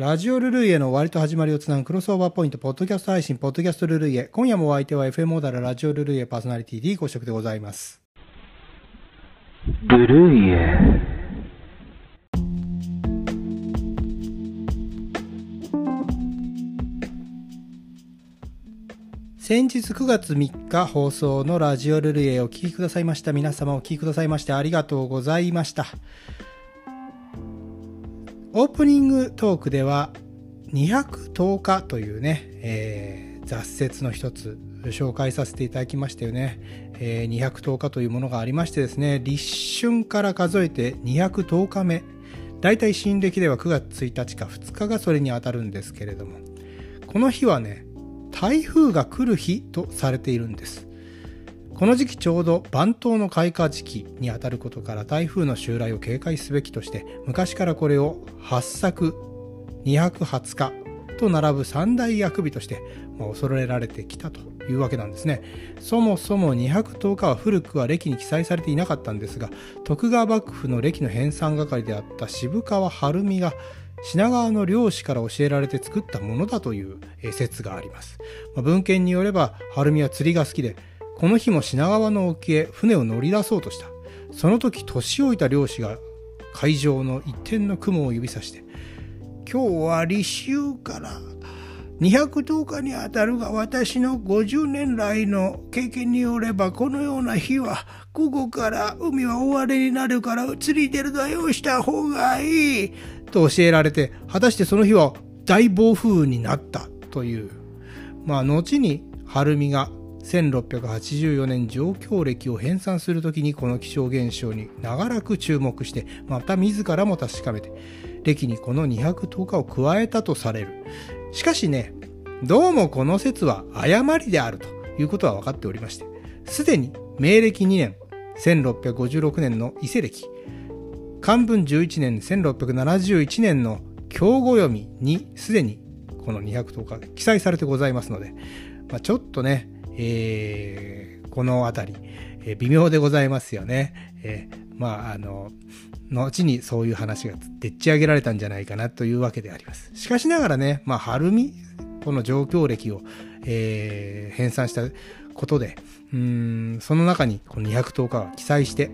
ラジオルルイエの終わりと始まりをつなぐクロスオーバーポイント、ポッドキャスト配信、ポッドキャストルルイエ。今夜もお相手は FM オーダーラジオルルイエパーソナリティ D ご職でございます。ルルイエ。先日9月3日放送のラジオルルイエをお聴きくださいました皆様お聴きくださいましてありがとうございました。オープニングトークでは210日というね、えー、雑説の一つ紹介させていただきましたよね、えー、210日というものがありましてですね立春から数えて210日目。大体新暦では9月1日か2日がそれにあたるんですけれどもこの日はね台風が来る日とされているんです。この時期ちょうど番頭の開花時期にあたることから台風の襲来を警戒すべきとして昔からこれを八作220日と並ぶ三大役日として恐れられてきたというわけなんですね。そもそも210日は古くは歴に記載されていなかったんですが徳川幕府の歴の編纂係であった渋川晴美が品川の漁師から教えられて作ったものだという説があります、文献によれば晴美は釣りが好きでこの日も品川の沖へ船を乗り出そうとした。その時、年老いた漁師が海上の一点の雲を指さして、今日は立秋から210日にあたるが私の50年来の経験によればこのような日は午後から海は大荒れになるから釣り出るのは用した方がいいと教えられて果たしてその日は大暴風雨になったというまあ後に晴美が1684年上京歴を編纂するときにこの気象現象に長らく注目してまた自らも確かめて歴にこの210日を加えたとされる。しかしねどうもこの説は誤りであるということは分かっておりましてすでに明暦2年1656年の伊勢歴漢文11年1671年の京暦にすでにこの210日記載されてございますので、まあ、ちょっとねえー、このあたり、えー、微妙でございますよね。えー、まあ、あの、後にそういう話がでっち上げられたんじゃないかなというわけであります。しかしながらね、まあ、春見、この状況歴を、えー、編纂したことで、うんその中にこの210日が記載して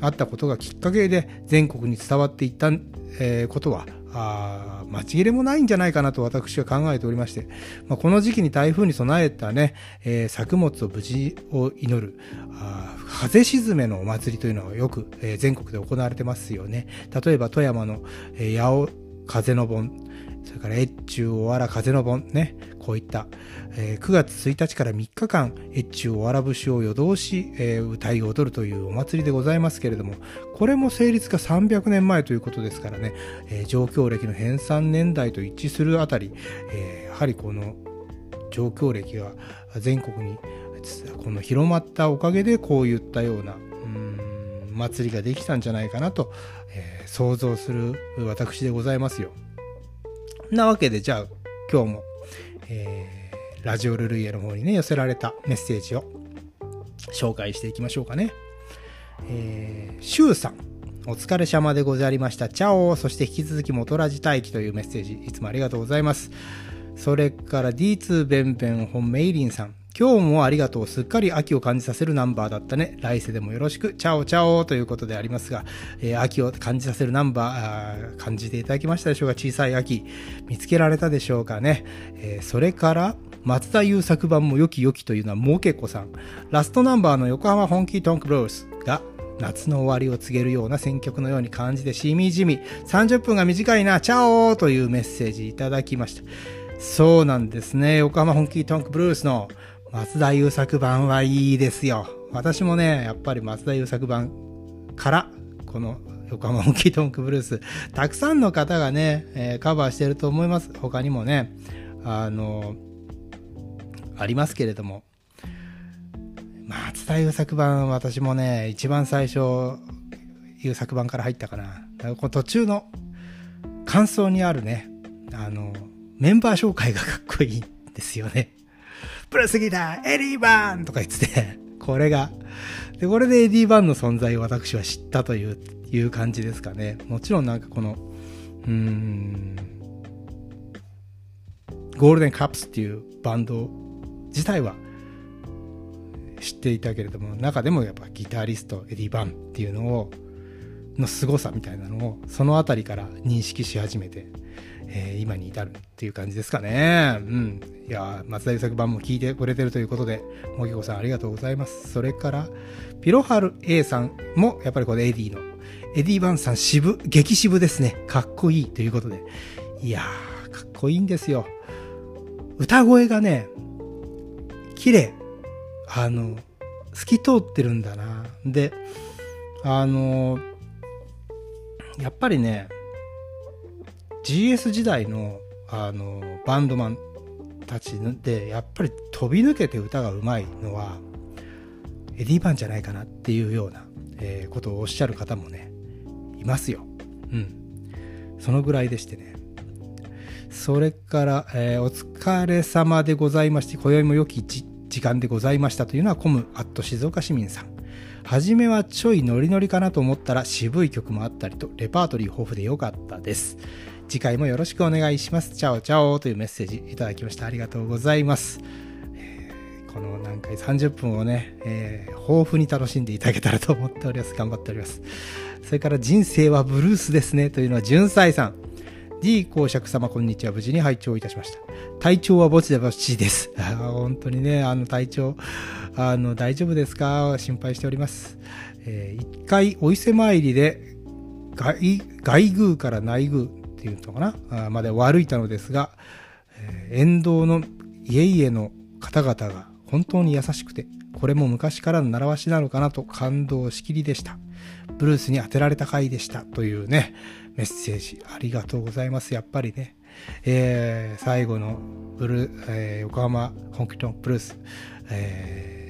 あったことがきっかけで全国に伝わっていった、えー、ことはあ間違いもないんじゃないかなと私は考えておりまして、まあ、この時期に台風に備えたね、えー、作物を無事を祈る、あ風沈めのお祭りというのはよく、えー、全国で行われてますよね。例えば富山の、えー、八尾風の盆、それから越中おわら風の盆ね、こういった、えー、9月1日から3日間、越中おわら節を夜通し、えー、歌い踊るというお祭りでございますけれども、これも成立が300年前ということですからね、えー、上京歴の編纂年代と一致するあたり、え、やはりこの上京歴が全国にこの広まったおかげでこういったような祭りができたんじゃないかなと、え、想像する私でございますよ。なわけで、じゃあ、今日も、えー、ラジオルルイエの方にね、寄せられたメッセージを紹介していきましょうかね。えー、シュウさん。お疲れ様でございました。チャオそして引き続き元ラジ待機というメッセージ、いつもありがとうございます。それから D2 ベンベン本メイリンさん。今日もありがとう。すっかり秋を感じさせるナンバーだったね。来世でもよろしく。チャオチャオということでありますが、えー、秋を感じさせるナンバー感じていただきましたでしょうか？小さい秋。見つけられたでしょうかね？えー、それから、松田優作版も良き良きというのはモケコさん。ラストナンバーの横浜本気トンクブロースが夏の終わりを告げるような選曲のように感じてしみじみ30分が短いな、チャオというメッセージいただきました。そうなんですね。横浜本気トンクブルースの松田優作版はいいですよ。私もね、やっぱり松田優作版から、この横浜モンキートンクブルース、たくさんの方がね、えー、カバーしてると思います。他にもね、あの、ありますけれども、松田優作版、私もね、一番最初、優作版から入ったかな。この途中の感想にあるね、あの、メンバー紹介がかっこいいんですよね。 Plays guitar、エディ藩とか言ってて、これが。で、これでエディ・バーンの存在を私は知ったという、いう感じですかね。もちろんなんかこの、うーん、ゴールデンカップスっていうバンド自体は知っていたけれども中でもやっぱギタリストエディ・バーンっていうのをの凄さみたいなのをその辺りから認識し始めて、えー、今に至るっていう感じですかね。うん。いや松田優作版も聞いてくれてるということで、もぎこさんありがとうございます。それから、ピロハル A さんもやっぱりこのエディの、エディ藩さん渋、激渋ですね。かっこいいということで。いやー、かっこいいんですよ。歌声がね、綺麗。あの、透き通ってるんだな。で、あの、やっぱりね、GS 時代の、あの、バンドマンたちで、やっぱり飛び抜けて歌が上手いのは、エディ・バンじゃないかなっていうような、えー、ことをおっしゃる方もね、いますよ。うん。そのぐらいでしてね。それから、えー、お疲れ様でございまして、今宵も良き時間でございましたというのはコムアット静岡市民さん。初めはちょいノリノリかなと思ったら渋い曲もあったりとレパートリー豊富で良かったです。次回もよろしくお願いします。チャオチャオというメッセージいただきました。ありがとうございます。この何回30分をね、えー、豊富に楽しんでいただけたらと思っております。頑張っております。それから人生はブルースですねというのは、純才さん。D 公爵様こんにちは。無事に拝聴いたしました。体調はぼちでぼちです。本当にね、あの体調、あの大丈夫ですか？心配しております。えー、一回お伊勢参りで外外宮から内宮っていうのかな？あまで歩いたのですが、えー、沿道の家々の方々が本当に優しくて、これも昔からの習わしなのかなと感動しきりでした。ブルースに当てられた回でしたというね、メッセージありがとうございます。やっぱりね、えー、最後のブル、えー、横浜本気のブルース、えー、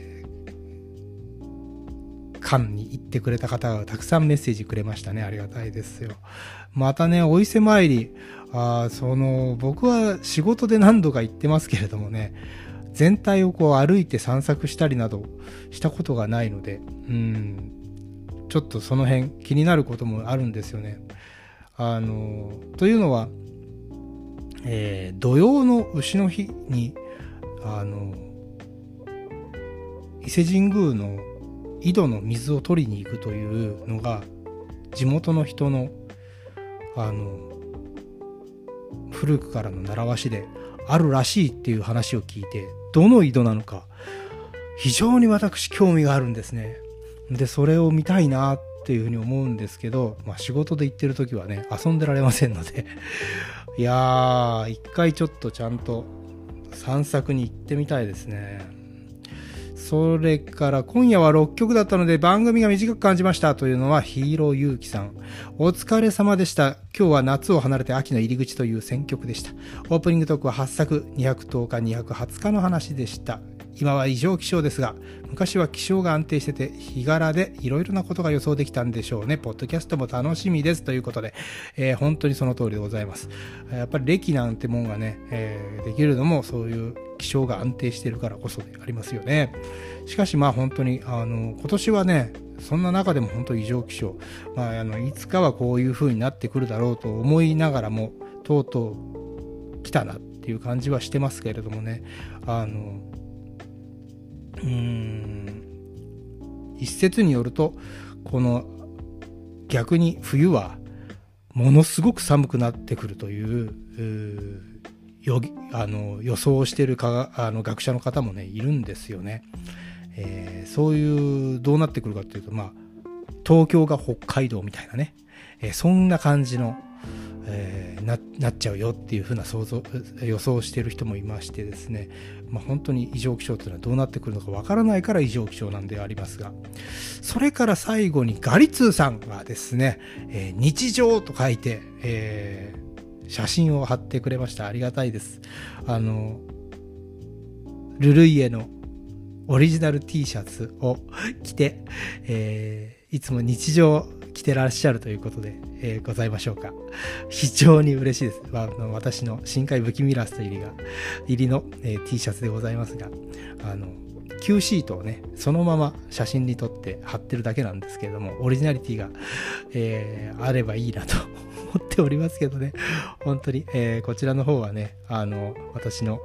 館に行ってくれた方がたくさんメッセージくれましたね。ありがたいですよ。またね、お伊勢参り、あその、僕は仕事で何度か行ってますけれどもね、全体をこう歩いて散策したりなどしたことがないので、うん、ちょっとその辺気になることもあるんですよね。あのというのは、えー、土曜の牛の日にあの伊勢神宮の井戸の水を取りに行くというのが地元の人のあの古くからの習わしであるらしいっていう話を聞いてどの井戸なのか非常に私興味があるんですね。でそれを見たいなっていうふうに思うんですけど、まあ、仕事で行ってる時はね遊んでられませんので。いやー一回ちょっとちゃんと散策に行ってみたいですね。それから今夜は6曲だったので番組が短く感じましたというのはヒーローゆうきさん。お疲れ様でした。今日は夏を離れて秋の入り口という選曲でした。オープニングトークは8作210日220日の話でした。今は異常気象ですが、昔は気象が安定してて、日柄でいろいろなことが予想できたんでしょうね。ポッドキャストも楽しみですということで、えー、本当にその通りでございます。やっぱり歴なんてもんがね、えー、できるのもそういう気象が安定してるからこそでありますよね。しかしまあ本当に、あの、今年はね、そんな中でも本当異常気象、まあ、あのいつかはこういう風になってくるだろうと思いながらも、とうとう来たなっていう感じはしてますけれどもね、あの、うん。一説によるとこの逆に冬はものすごく寒くなってくるというよあの予想をしてるかあの学者の方もねいるんですよね、えー、そういうどうなってくるかっていうとまあ東京が北海道みたいなね、えー、そんな感じのえー、ななっちゃうよっていうふうな想像予想している人もいましてですね、まあ、本当に異常気象というのはどうなってくるのかわからないから異常気象なんでありますが。それから最後にガリツーさんがですね、えー、日常と書いて、えー、写真を貼ってくれました。ありがたいです。あのルルイエのオリジナル T シャツを着て、えー、いつも日常着てらっしゃるということで、えー、ございましょうか。非常に嬉しいです。まあ、私の深海不気味ラスト入りが、入りの、えー、T シャツでございますが、あの、Q シートをね、そのまま写真に撮って貼ってるだけなんですけれども、オリジナリティが、えー、あればいいなと 思っておりますけどね。本当に。えー、こちらの方はね、あの、私の、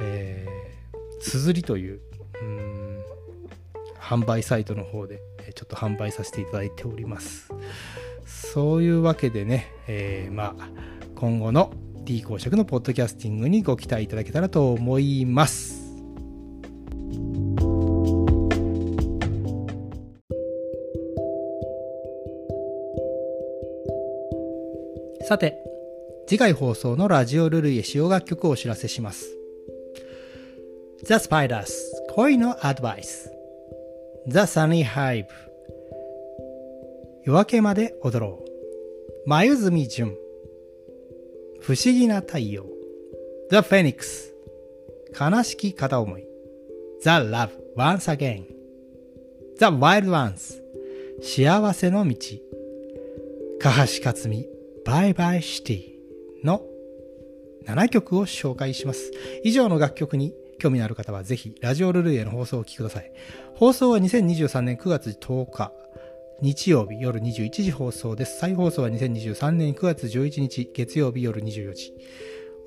えー、綴りという、うん販売サイトの方で、ちょっと販売させていただいております。そういうわけでね、えー、まあ、今後の D 公職のポッドキャスティングにご期待いただけたらと思います。さて、次回放送のラジオルルイエ使用楽曲をお知らせします。The Spiders 恋のアドバイス The Sunny Hive 夜明けまで踊ろう。眉住純不思議な太陽。The Phoenix. 悲しき片思い。The Love. Once Again. The Wild Ones. 幸せの道。カハシカツミ。バイバイシティの7曲を紹介します。以上の楽曲に興味のある方はぜひラジオルルイエの放送をお聴きください。放送は2023年9月10日日曜日夜21時放送です。再放送は2023年9月11日月曜日夜24時。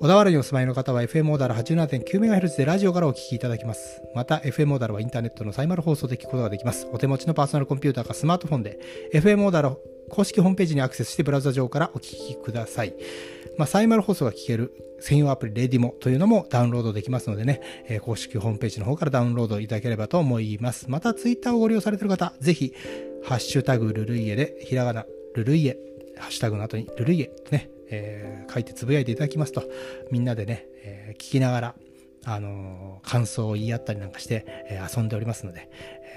小田原にお住まいの方は FM オーダル 87.9MHz でラジオからお聞きいただけます。また FM オーダルはインターネットのサイマル放送で聞くことができます。お手持ちのパーソナルコンピューターかスマートフォンで FM オーダル公式ホームページにアクセスしてブラウザ上からお聞きください。まあ、サイマル放送が聞ける専用アプリレディモというのもダウンロードできますのでね、えー、公式ホームページの方からダウンロードいただければと思います。またツイッターをご利用されている方、ぜひ、ハッシュタグルルイエで、ひらがな、ルルイエ、ハッシュタグの後にルルイエとね、えー、書いてつぶやいていただきますと、みんなでね、えー、聞きながら、あの、感想を言い合ったりなんかして、え、遊んでおりますので、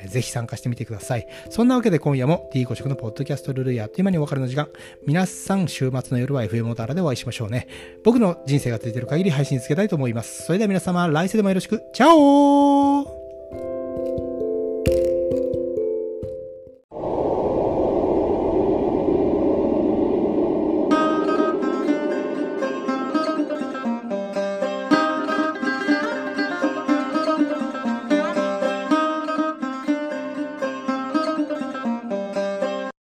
えー、ぜひ参加してみてください。そんなわけで今夜も D 5色のポッドキャストルールやあっという間にお別れの時間。皆さん週末の夜は FM モタラでお会いしましょうね。僕の人生が続いている限り配信つけたいと思います。それでは皆様来世でもよろしく。チャオ